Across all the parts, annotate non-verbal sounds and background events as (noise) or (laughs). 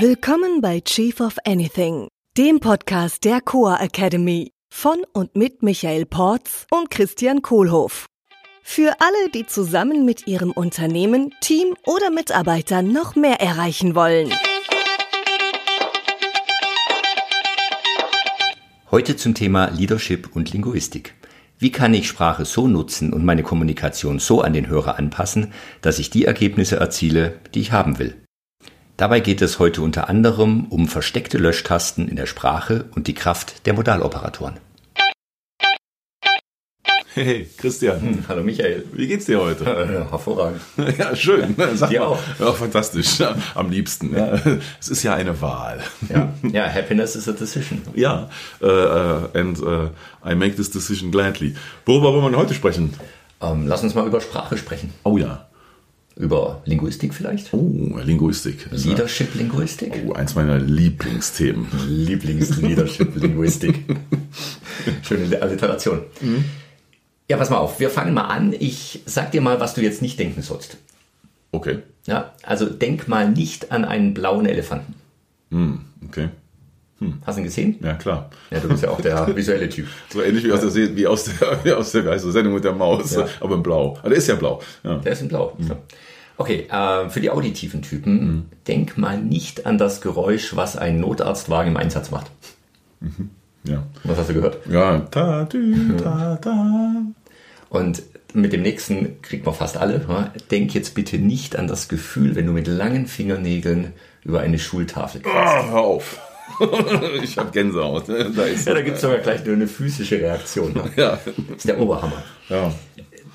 Willkommen bei Chief of Anything, dem Podcast der Coa Academy von und mit Michael Porz und Christian Kohlhoff. Für alle, die zusammen mit ihrem Unternehmen, Team oder Mitarbeitern noch mehr erreichen wollen. Heute zum Thema Leadership und Linguistik. Wie kann ich Sprache so nutzen und meine Kommunikation so an den Hörer anpassen, dass ich die Ergebnisse erziele, die ich haben will? Dabei geht es heute unter anderem um versteckte Löschtasten in der Sprache und die Kraft der Modaloperatoren. Hey, Christian. Hm, hallo Michael. Wie geht's dir heute? Ja, (laughs) hervorragend. (laughs) Ja, schön. Sag dir mal. auch. Ja, fantastisch. Am liebsten. Ja. Es ist ja eine Wahl. Ja, ja happiness is a decision. Ja, äh, and äh, I make this decision gladly. Worüber wollen wir heute sprechen? Ähm, lass uns mal über Sprache sprechen. Oh ja. Über Linguistik vielleicht? Oh, Linguistik. Ja- Leadership-Linguistik? Oh, eins meiner Lieblingsthemen. Lieblings-Leadership-Linguistik. (laughs) Schöne Alliteration. Ja, pass mal auf, wir fangen mal an. Ich sag dir mal, was du jetzt nicht denken sollst. Okay. Ja, also denk mal nicht an einen blauen Elefanten. Okay. Hast du ihn gesehen? Ja, klar. Ja, du bist ja auch der (laughs) visuelle Typ. So ähnlich wie aus der, (laughs) wie aus der, wie aus der Geistersendung mit der Maus, Ja. aber in blau. Ah, der ist ja blau. Ja. Der ist in Blau. So. Okay, äh, für die auditiven Typen, denk mal nicht an das Geräusch, was ein Notarztwagen im Einsatz macht. Ja. Was hast du gehört? Ja, ta, tü, ta, ta. Und mit dem nächsten kriegt man fast alle. ja? Denk jetzt bitte nicht an das Gefühl, wenn du mit langen Fingernägeln über eine Schultafel gehst. Ah, hör auf. (laughs) ich hab Gänsehaut. Da ist Ja, da gibt es sogar gleich nur eine physische Reaktion. ne? ja. Das ist der Oberhammer. Ja.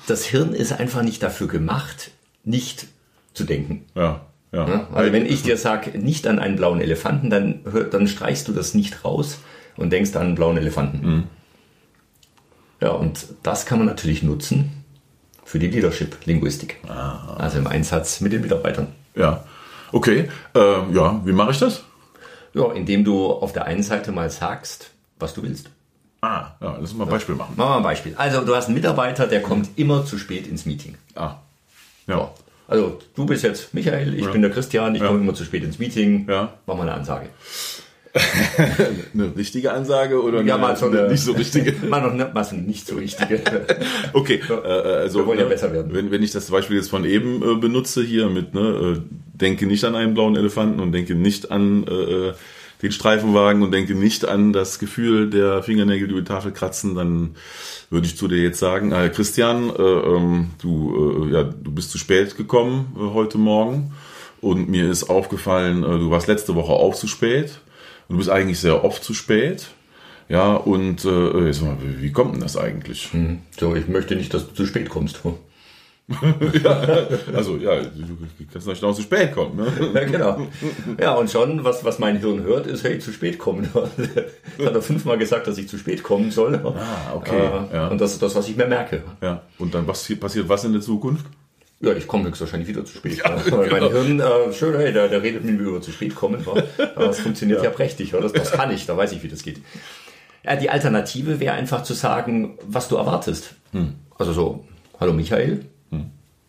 Das Hirn ist einfach nicht dafür gemacht, nicht zu denken. Ja. Ja. Ja? Also wenn ich dir sage, nicht an einen blauen Elefanten, dann, dann streichst du das nicht raus und denkst an einen blauen Elefanten. Ja, und das kann man natürlich nutzen für die Leadership-Linguistik. Also im Einsatz mit den Mitarbeitern. ja. Okay. Ähm, ja, wie mache ich das? Ja, indem du auf der einen Seite mal sagst, was du willst. Ah, ja, lass uns mal ein Beispiel machen. Machen wir ein Beispiel. Also du hast einen Mitarbeiter, der kommt immer zu spät ins Meeting. Ah. Ja. Also du bist jetzt Michael, ich bin der Christian, ich Ja. komme immer zu spät ins Meeting. Ja. Mach mal eine Ansage. (laughs) Eine richtige Ansage oder Ja, eine, mal so eine- nicht so richtige? (laughs) Mal noch nicht, mal so nicht so richtige. (laughs) Okay, äh, also Wir wollen ja äh, besser werden. Wenn, wenn ich das Beispiel jetzt von eben äh, benutze hier mit, ne, äh, denke nicht an einen blauen Elefanten und denke nicht an äh, den Streifenwagen und denke nicht an das Gefühl der Fingernägel, die über die Tafel kratzen, dann würde ich zu dir jetzt sagen, äh, Christian, äh, ähm, du, äh, ja, du bist zu spät gekommen äh, heute Morgen und mir ist aufgefallen, äh, du warst letzte Woche auch zu spät und du bist eigentlich sehr oft zu spät. Ja, und äh, jetzt mal, wie kommt denn das eigentlich? So, ich möchte nicht, dass du zu spät kommst. (laughs) Also ja, du kannst natürlich auch zu spät kommen. Ne? (laughs) Ja, genau. Ja, und schon, was, was mein Hirn hört, ist, hey, zu spät kommen. (laughs) Das hat er fünfmal gesagt, dass ich zu spät kommen soll. Ah, okay, Äh, ja. Und das ist das, was ich mir merke. Ja. Und dann was passiert was in der Zukunft? Ja, ich komme höchstwahrscheinlich wieder zu spät. Weil mein Hirn, äh, schön, hey, der, der redet mit mir über zu spät kommen. wa? Aber Das funktioniert ja, prächtig. wa? Das, das kann ich, da weiß ich, wie das geht. Ja, die Alternative wäre einfach zu sagen, was du erwartest. Also so, hallo Michael,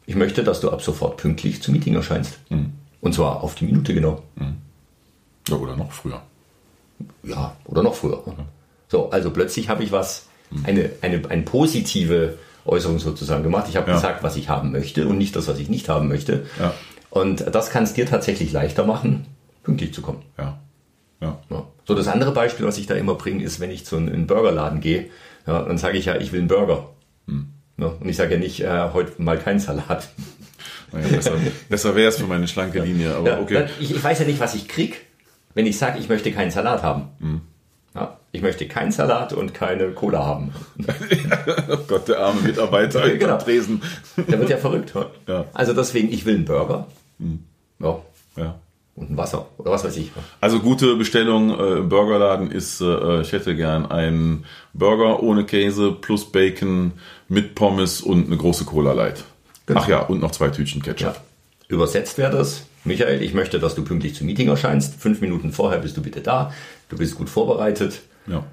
ich möchte, dass du ab sofort pünktlich zum Meeting erscheinst. Und zwar auf die Minute genau. Ja, oder noch früher. Ja, oder noch früher. So, also plötzlich habe ich was, eine, eine, eine positive Äußerung sozusagen gemacht. Ich habe Ja. gesagt, was ich haben möchte und nicht das, was ich nicht haben möchte. Ja. Und das kann es dir tatsächlich leichter machen, pünktlich zu kommen. Ja. Ja. Ja. So, das andere Beispiel, was ich da immer bringe, ist, wenn ich zu einem Burgerladen gehe, ja, dann sage ich ja, ich will einen Burger. Ja, und ich sage ja nicht, äh, heute mal keinen Salat. Naja, besser besser wäre es für meine schlanke Linie, aber Ja, okay. ich, ich weiß ja nicht, was ich krieg, wenn ich sage, ich möchte keinen Salat haben. Ja, ich möchte keinen Salat und keine Cola haben. (laughs) Oh Gott, der arme Mitarbeiter Ja, (laughs) genau. am Tresen. Der wird ja verrückt. Ja. Also deswegen, ich will einen Burger. Ja, Ja. Und ein Wasser oder was weiß ich. Also gute Bestellung äh, im Burgerladen ist, äh, ich hätte gern einen Burger ohne Käse plus Bacon mit Pommes und eine große Cola Light. Genau. Ach ja, und noch zwei Tütchen Ketchup. Ja. Übersetzt wäre das, Michael, ich möchte, dass du pünktlich zum Meeting erscheinst. Fünf Minuten vorher bist du bitte da. Du bist gut vorbereitet Ja.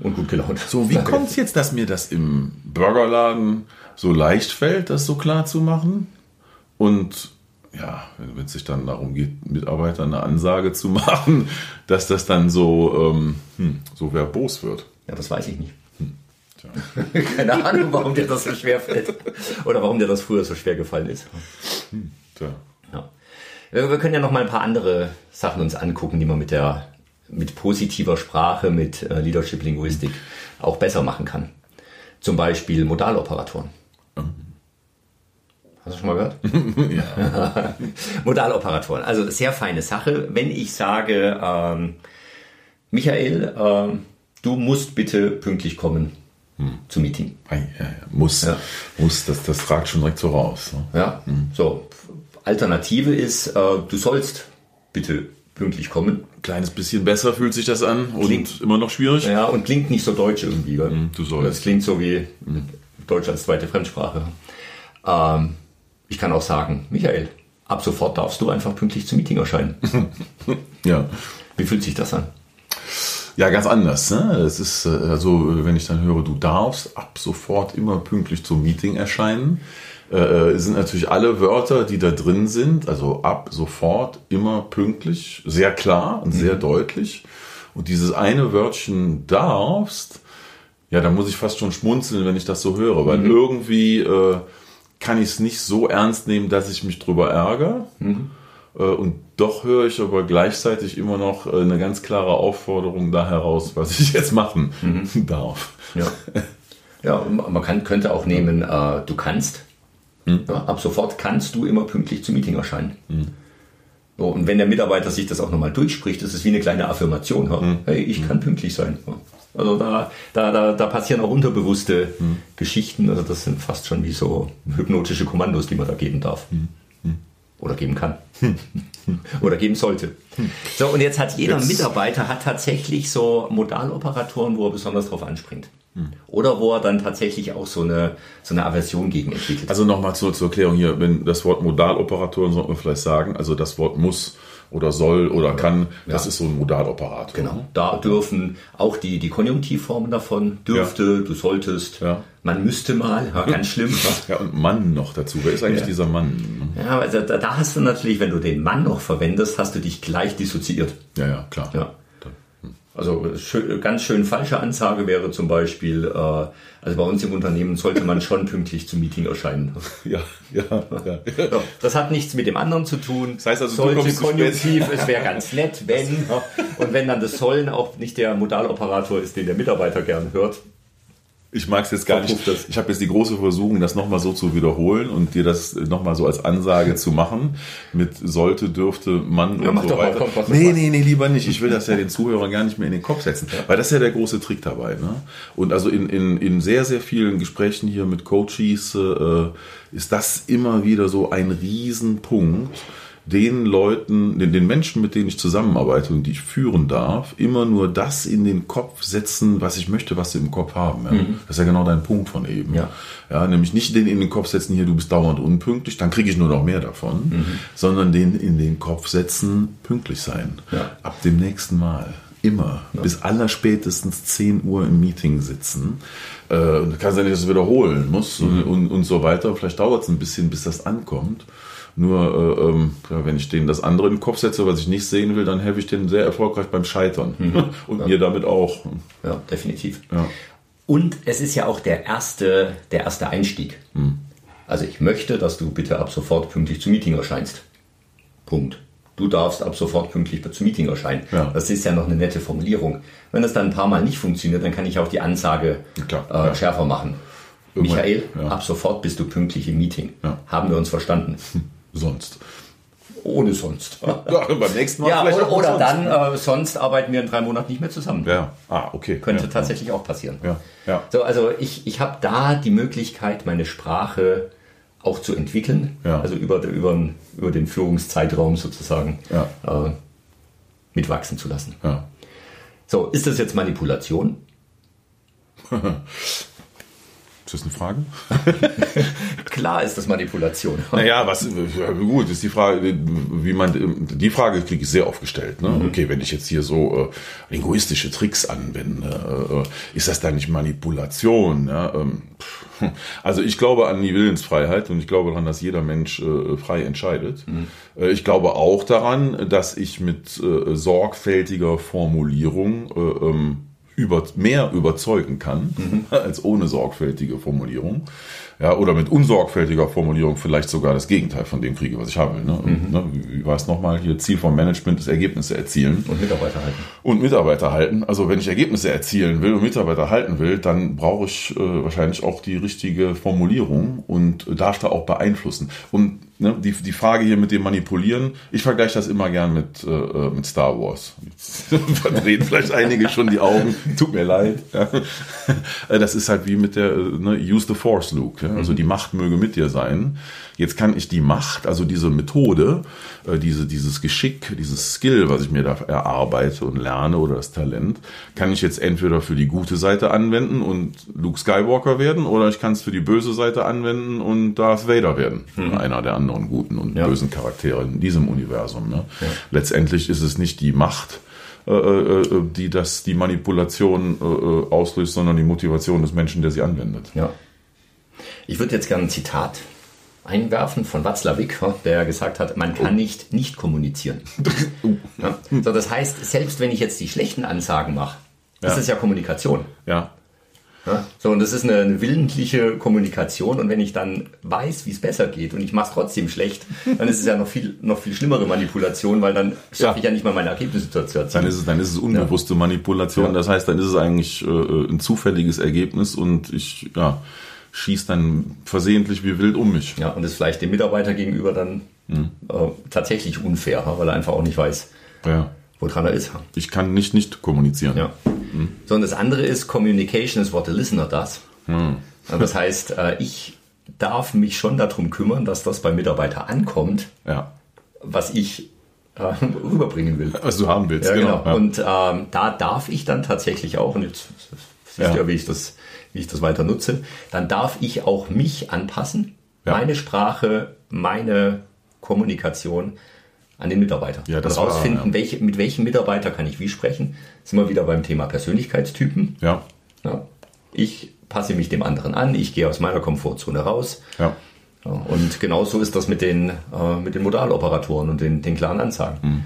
und gut gelaunt. So, wie kommt es jetzt, dass mir das im Burgerladen so leicht fällt, das so klar zu machen? Und ja, wenn es sich dann darum geht, Mitarbeitern eine Ansage zu (laughs) machen, dass das dann so, ähm, hm, so verbos wird. Ja, das weiß ich nicht. (laughs) Keine Ahnung, warum dir das so schwer fällt. Oder warum dir das früher so schwer gefallen ist. Hm. Ja. Wir können ja noch mal ein paar andere Sachen uns angucken, die man mit der mit positiver Sprache, mit äh, Leadership Linguistik auch besser machen kann. Zum Beispiel Modaloperatoren. Hast du schon mal gehört? (laughs) ja. (laughs) Modaloperatoren. Also sehr feine Sache. Wenn ich sage, ähm, Michael, ähm, du musst bitte pünktlich kommen hm. zum Meeting. Ja, ja. Muss, muss, das, das fragt schon direkt so raus. Ne? Ja, hm. so. Alternative ist, äh, du sollst bitte pünktlich kommen. Kleines bisschen besser fühlt sich das an klingt, und immer noch schwierig. Ja, und klingt nicht so deutsch irgendwie. Mm, du sollst. Das klingt so wie mm. Deutsch als zweite Fremdsprache. Ähm, ich kann auch sagen, Michael, ab sofort darfst du einfach pünktlich zum Meeting erscheinen. (laughs) ja. Wie fühlt sich das an? Ja, ganz anders. Ne? Es ist also, wenn ich dann höre, du darfst ab sofort immer pünktlich zum Meeting erscheinen, äh, sind natürlich alle Wörter, die da drin sind, also ab sofort immer pünktlich, sehr klar und sehr mhm. deutlich. Und dieses eine Wörtchen darfst, ja, da muss ich fast schon schmunzeln, wenn ich das so höre, weil mhm. irgendwie äh, kann ich es nicht so ernst nehmen, dass ich mich drüber ärgere. Mhm. Äh, und doch höre ich aber gleichzeitig immer noch äh, eine ganz klare Aufforderung da heraus, was ich jetzt machen mhm. darf. Ja. ja, man kann, könnte auch nehmen, äh, du kannst. Mhm. Ja, ab sofort kannst du immer pünktlich zum Meeting erscheinen. Mhm. So, und wenn der Mitarbeiter sich das auch nochmal durchspricht, ist wie eine kleine Affirmation. Mhm. Hey, ich kann pünktlich sein. Also da, da, da, da passieren auch unterbewusste mhm. Geschichten. Also das sind fast schon wie so hypnotische Kommandos, die man da geben darf. Mhm. Oder geben kann. (laughs) Oder geben sollte. So, und jetzt hat jeder jetzt. Mitarbeiter hat tatsächlich so Modaloperatoren, wo er besonders drauf anspringt. Oder wo er dann tatsächlich auch so eine, so eine Aversion gegen entwickelt. Also nochmal zur, zur Erklärung hier, wenn das Wort Modaloperatoren sollte man vielleicht sagen, also das Wort muss oder soll oder kann, das ja. ist so ein Modaloperator. Genau. Da dürfen auch die, die Konjunktivformen davon, dürfte, ja. du solltest, ja. man müsste mal, ganz schlimm. Ja, und Mann noch dazu. Wer ist eigentlich dieser Mann? Ja, also da, da hast du natürlich, wenn du den Mann noch verwendest, hast du dich gleich dissoziiert. Ja, ja, klar. Ja. Also ganz schön falsche Ansage wäre zum Beispiel, äh, also bei uns im Unternehmen sollte man schon (laughs) pünktlich zum Meeting erscheinen. (laughs) Ja, ja, ja. Das hat nichts mit dem anderen zu tun. Das heißt also, sollte Konjunktiv, es wäre ganz nett, wenn. (laughs) Und wenn dann das Sollen auch nicht der Modaloperator ist, den der Mitarbeiter gern hört, ich mag es jetzt gar nicht. Ich habe jetzt die große Versuchung, das nochmal so zu wiederholen und dir das nochmal so als Ansage zu machen. Mit sollte, dürfte, man ja, und so weiter. Auch, komm, nee, nee, nee, lieber nicht. Ich will das ja den Zuhörern gar nicht mehr in den Kopf setzen. Ja. Weil das ist ja der große Trick dabei. Ne? Und also in, in, in sehr, sehr vielen Gesprächen hier mit Coaches äh, ist das immer wieder so ein Riesenpunkt den Leuten, den, den Menschen, mit denen ich zusammenarbeite und die ich führen darf, immer nur das in den Kopf setzen, was ich möchte, was sie im Kopf haben. Ja? Mhm. Das ist ja genau dein Punkt von eben. Ja. ja. nämlich nicht den in den Kopf setzen, hier, du bist dauernd unpünktlich, dann kriege ich nur noch mehr davon, mhm. sondern den in den Kopf setzen, pünktlich sein. Ja. Ab dem nächsten Mal. Immer. Ja. Bis allerspätestens 10 Uhr im Meeting sitzen. Äh, kann sein, dass es wiederholen muss mhm. und, und, und so weiter. Vielleicht dauert es ein bisschen, bis das ankommt. Nur äh, ähm, ja, wenn ich denen das andere in den Kopf setze, was ich nicht sehen will, dann helfe ich denen sehr erfolgreich beim Scheitern. Mhm. (laughs) Und ja. mir damit auch. Ja, definitiv. Ja. Und es ist ja auch der erste, der erste Einstieg. Mhm. Also ich möchte, dass du bitte ab sofort pünktlich zum Meeting erscheinst. Punkt. Du darfst ab sofort pünktlich zum Meeting erscheinen. Ja. Das ist ja noch eine nette Formulierung. Wenn das dann ein paar Mal nicht funktioniert, dann kann ich auch die Ansage äh, schärfer machen. Michael, ab sofort bist du pünktlich im Meeting. Haben wir uns verstanden? (laughs) sonst. Ohne sonst. (laughs) Ja, beim nächsten Mal ja, vielleicht oder, oder dann, äh, sonst arbeiten wir in drei Monaten nicht mehr zusammen. Ja, ah, okay. Könnte ja, tatsächlich auch passieren. Ja, ja. So, also ich, ich habe da die Möglichkeit, meine Sprache auch zu entwickeln, ja. also über, über, über den Führungszeitraum sozusagen ja. äh, mitwachsen zu lassen. Ja. So, ist das jetzt Manipulation? (laughs) Das eine Frage? (laughs) Klar ist das Manipulation. Naja, was gut ist die Frage, wie man die Frage kriege ich sehr oft gestellt. Ne? Mhm. Okay, wenn ich jetzt hier so äh, linguistische Tricks anwende, äh, ist das dann nicht Manipulation? Ja? Ähm, also ich glaube an die Willensfreiheit und ich glaube daran, dass jeder Mensch äh, frei entscheidet. Mhm. Äh, ich glaube auch daran, dass ich mit äh, sorgfältiger Formulierung äh, ähm, über, mehr überzeugen kann mhm. (laughs) als ohne sorgfältige Formulierung. Ja, oder mit unsorgfältiger Formulierung vielleicht sogar das Gegenteil von dem kriege, was ich haben will. Ne? Mhm. ne, wie war es nochmal hier? Ziel vom Management ist Ergebnisse erzielen. Und Mitarbeiter halten. Und Mitarbeiter halten. Also wenn ich Ergebnisse erzielen will und Mitarbeiter halten will, dann brauche ich äh, wahrscheinlich auch die richtige Formulierung und darf da auch beeinflussen. Und ne, die, die Frage hier mit dem Manipulieren, ich vergleiche das immer gern mit, äh, mit Star Wars. (laughs) Jetzt verdrehen vielleicht einige schon die Augen, tut mir leid. Ja. Das ist halt wie mit der ne, Use the Force, Luke. Ja. Also die Macht möge mit dir sein. Jetzt kann ich die Macht, also diese Methode, äh, diese, dieses Geschick, dieses Skill, was ich mir da erarbeite und lerne oder das Talent, kann ich jetzt entweder für die gute Seite anwenden und Luke Skywalker werden oder ich kann es für die böse Seite anwenden und Darth Vader werden. Mhm. Einer der anderen guten und ja. bösen Charaktere in diesem Universum. Ne? Ja. Letztendlich ist es nicht die Macht, äh, äh, die das die Manipulation auslöst, sondern die Motivation des Menschen, der sie anwendet. Ja. Ich würde jetzt gerne ein Zitat einwerfen von Watzlawick, der gesagt hat, man kann nicht nicht kommunizieren. (laughs) Ja? So, das heißt, selbst wenn ich jetzt die schlechten Ansagen mache, ja. ist es ja Kommunikation. Ja. Ja. So, und das ist eine, eine, willentliche Kommunikation. Und wenn ich dann weiß, wie es besser geht und ich mache es trotzdem schlecht, (laughs) dann ist es ja noch viel, noch viel schlimmere Manipulation, weil dann schaffe ich ja nicht mal meine Ergebnisse zu erzielen. Dann ist es, dann ist es unbewusste Manipulation. Das heißt, dann ist es eigentlich äh, ein zufälliges Ergebnis und ich, ja, schießt dann versehentlich wie wild um mich. Ja, und ist vielleicht dem Mitarbeiter gegenüber dann mhm. äh, tatsächlich unfair, weil er einfach auch nicht weiß, ja. woran er ist. Ich kann nicht nicht kommunizieren. Ja. Mhm. So, und das andere ist, Communication is what the listener does. Mhm. Das heißt, äh, ich darf mich schon darum kümmern, dass das beim Mitarbeiter ankommt, ja. was ich äh, (laughs) rüberbringen will. Was du haben willst, ja, genau. genau. Ja. Und ähm, da darf ich dann tatsächlich auch, und jetzt siehst du ja, wie ich das wie ich das weiter nutze, dann darf ich auch mich anpassen, ja. meine Sprache, meine Kommunikation an den Mitarbeiter. Ja, das rausfinden, war, ja. welche, mit welchem Mitarbeiter kann ich wie sprechen. Sind wir wieder beim Thema Persönlichkeitstypen. Ja. ja. Ich passe mich dem anderen an, ich gehe aus meiner Komfortzone raus. Ja. Und genauso ist das mit den, äh, mit den Modaloperatoren und den, den klaren Ansagen. Mhm.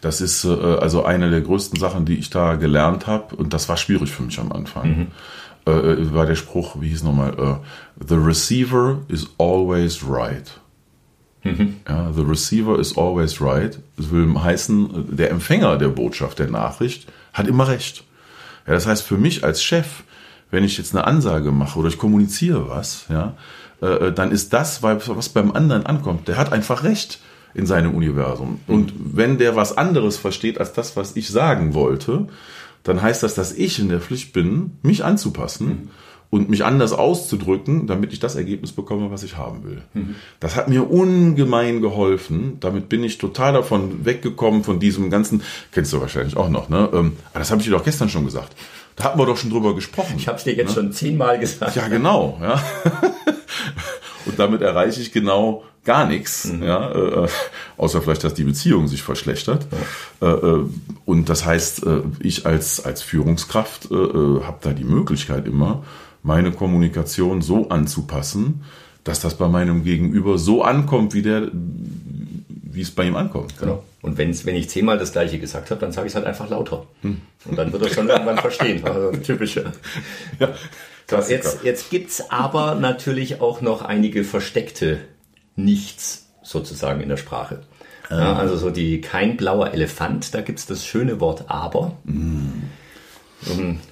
Das ist äh, also eine der größten Sachen, die ich da gelernt habe. Und das war schwierig für mich am Anfang. Mhm äh, war der Spruch, wie hieß nochmal, äh, The receiver is always right. Mhm. Ja, the receiver is always right. Das will heißen, der Empfänger der Botschaft, der Nachricht, hat immer recht. Ja, das heißt, für mich als Chef, wenn ich jetzt eine Ansage mache oder ich kommuniziere was, ja, äh, dann ist das, was beim anderen ankommt, der hat einfach recht in seinem Universum. Und wenn der was anderes versteht als das, was ich sagen wollte, dann heißt das, dass ich in der Pflicht bin, mich anzupassen mhm. Und mich anders auszudrücken, damit ich das Ergebnis bekomme, was ich haben will. Mhm. Das hat mir ungemein geholfen. Damit bin ich total davon weggekommen, von diesem ganzen, kennst du wahrscheinlich auch noch, ne? Ähm, das habe ich dir doch gestern schon gesagt. Da hatten wir doch schon drüber gesprochen. Ich habe es dir jetzt ne? schon zehnmal gesagt. Ja, genau. Ja. (laughs) und damit erreiche ich genau gar nichts, mhm. ja, äh, außer vielleicht, dass die Beziehung sich verschlechtert. Ja. Äh, äh und das heißt, äh, ich als, als Führungskraft äh, äh, habe da die Möglichkeit immer, meine Kommunikation so anzupassen, dass das bei meinem Gegenüber so ankommt, wie der, wie es bei ihm ankommt. Genau. Und wenn's, wenn ich zehnmal das Gleiche gesagt habe, dann sage ich es halt einfach lauter. Hm. Und dann wird er schon irgendwann verstehen. (laughs) Also typische. Ja. So, jetzt jetzt gibt es aber natürlich auch noch einige versteckte Nichts sozusagen in der Sprache. Ja, also so die kein blauer Elefant, da gibt es das schöne Wort aber. Mm.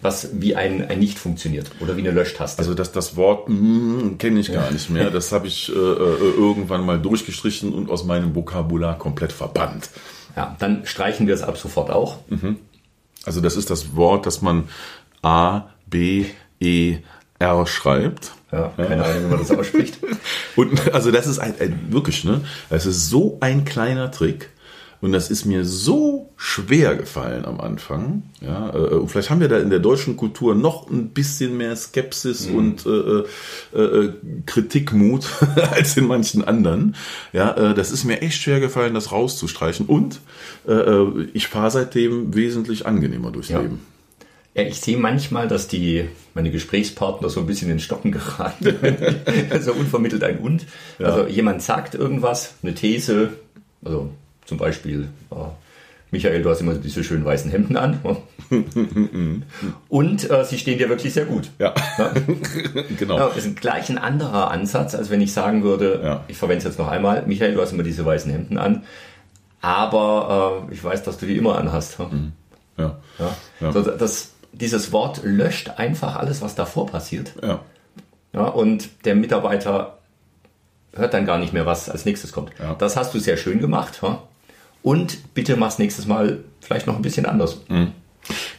Was wie ein, ein Nicht funktioniert oder wie eine Löschtaste. Also das, das Wort mm, kenne ich gar nicht mehr. Das habe ich äh, äh, irgendwann mal durchgestrichen und aus meinem Vokabular komplett verbannt. Ja, dann streichen wir es ab sofort auch. Mhm. Also das ist das Wort, das man A, B, E, R schreibt. Ja, keine Ahnung, wie man das ausspricht. (laughs) Und also das ist ein, ein wirklich, ne? Das ist so ein kleiner Trick. Und das ist mir so schwer gefallen am Anfang. Ja, äh, und vielleicht haben wir da in der deutschen Kultur noch ein bisschen mehr Skepsis mhm. und äh, äh, Kritikmut (laughs) als in manchen anderen. Ja, äh, das ist mir echt schwer gefallen, das rauszustreichen. Und äh, äh ich fahre seitdem wesentlich angenehmer durchs ja. Leben. Ja, ich sehe manchmal, dass die meine Gesprächspartner so ein bisschen in Stocken (laughs) geraten. also unvermittelt ein Und. Ja. Also jemand sagt irgendwas, eine These, also zum Beispiel, äh, Michael, du hast immer diese schönen weißen Hemden an. (laughs) Und äh, sie stehen dir wirklich sehr gut. Ja. ja? (laughs) genau. Ja, das ist gleich ein anderer Ansatz, als wenn ich sagen würde, ja. ich verwende es jetzt noch einmal, Michael, du hast immer diese weißen Hemden an, aber äh, ich weiß, dass du die immer anhast. Mhm. Ja. ja. So, das, dieses Wort löscht einfach alles, was davor passiert. Ja. Ja, und der Mitarbeiter hört dann gar nicht mehr, was als nächstes kommt. Ja. Das hast du sehr schön gemacht. Ja? Und bitte mach's nächstes Mal vielleicht noch ein bisschen anders. Mhm.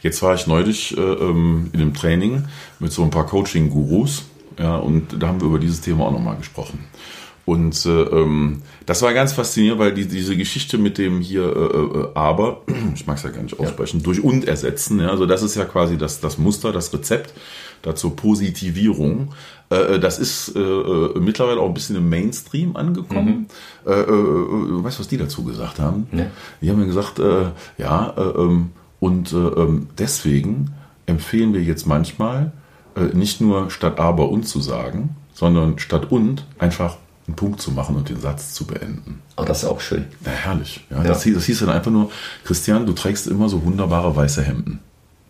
Jetzt war ich neulich äh, ähm, in einem Training mit so ein paar Coaching-Gurus. Ja, und da haben wir über dieses Thema auch nochmal gesprochen. Und äh, ähm, das war ganz faszinierend, weil die, diese Geschichte mit dem hier äh, äh, aber, (clears throat) ich mag es ja gar nicht aussprechen, ja. durch und ersetzen, ja, also das ist ja quasi das, das Muster, das Rezept dazu Positivierung. Äh, äh, das ist äh, mittlerweile auch ein bisschen im Mainstream angekommen. Mhm. Äh, weißt du, was die dazu gesagt haben? Nee. Die haben gesagt, ja, äh, ähm, und äh, ähm, deswegen empfehlen wir jetzt manchmal, nicht nur statt aber und zu sagen, sondern statt und einfach einen Punkt zu machen und den Satz zu beenden. Oh, das ist auch schön. Na, herrlich. Ja, ja. Das, hieß, das hieß dann einfach nur, Christian, du trägst immer so wunderbare weiße Hemden.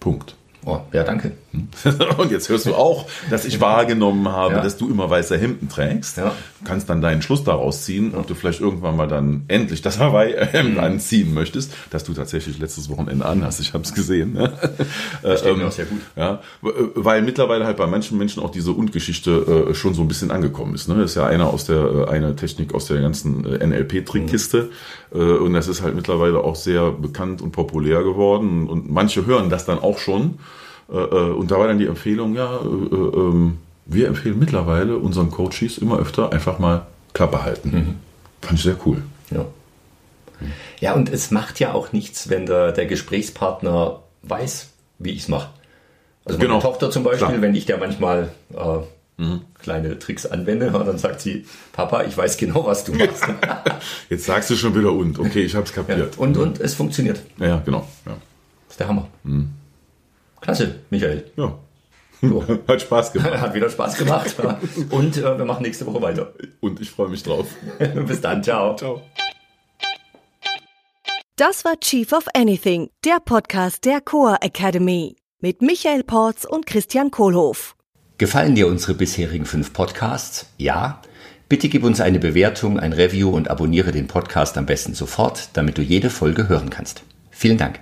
Punkt. Oh, ja, danke. (laughs) Und jetzt hörst du auch, dass ich wahrgenommen habe, ja. dass du immer weiße Hemden trägst. Ja. Du kannst dann deinen Schluss daraus ziehen, ob du vielleicht irgendwann mal dann endlich das Hawaii-Hemd mhm. anziehen möchtest, dass du tatsächlich letztes Wochenende anhast. Ich habe es gesehen. Ne? Das steht ähm, mir auch sehr gut. Ja, weil mittlerweile halt bei manchen Menschen auch diese Und-Geschichte äh, schon so ein bisschen angekommen ist. Ne? Das ist ja einer aus der, äh, eine Technik aus der ganzen äh, NLP-Trickkiste. Mhm. Äh, und das ist halt mittlerweile auch sehr bekannt und populär geworden. Und manche hören das dann auch schon und da war dann die Empfehlung, ja, äh, ähm, wir empfehlen mittlerweile unseren Coaches immer öfter einfach mal Klappe halten. Mhm. Fand ich sehr cool. Ja. Ja, und es macht ja auch nichts, wenn der, der Gesprächspartner weiß, wie ich es mache. Also meine genau. Tochter zum Beispiel, Klar. wenn ich der manchmal äh, mhm. kleine Tricks anwende, (laughs) dann sagt sie, Papa, ich weiß genau, was du machst. (laughs) Jetzt sagst du schon wieder und. Okay, ich habe es kapiert. Ja, und, und es funktioniert. Ja, genau. Ja. Das ist der Hammer. Mhm. Klasse, Michael. Ja. So. (laughs) Hat Spaß gemacht. Hat wieder Spaß gemacht. Und äh, wir machen nächste Woche weiter. Und ich freue mich drauf. (laughs) Bis dann. Ciao. Ciao. Das war Chief of Anything, der Podcast der Coa Academy. Mit Michael Porz und Christian Kohlhoff. Gefallen dir unsere bisherigen fünf Podcasts? Ja? Bitte gib uns eine Bewertung, ein Review und abonniere den Podcast am besten sofort, damit du jede Folge hören kannst. Vielen Dank.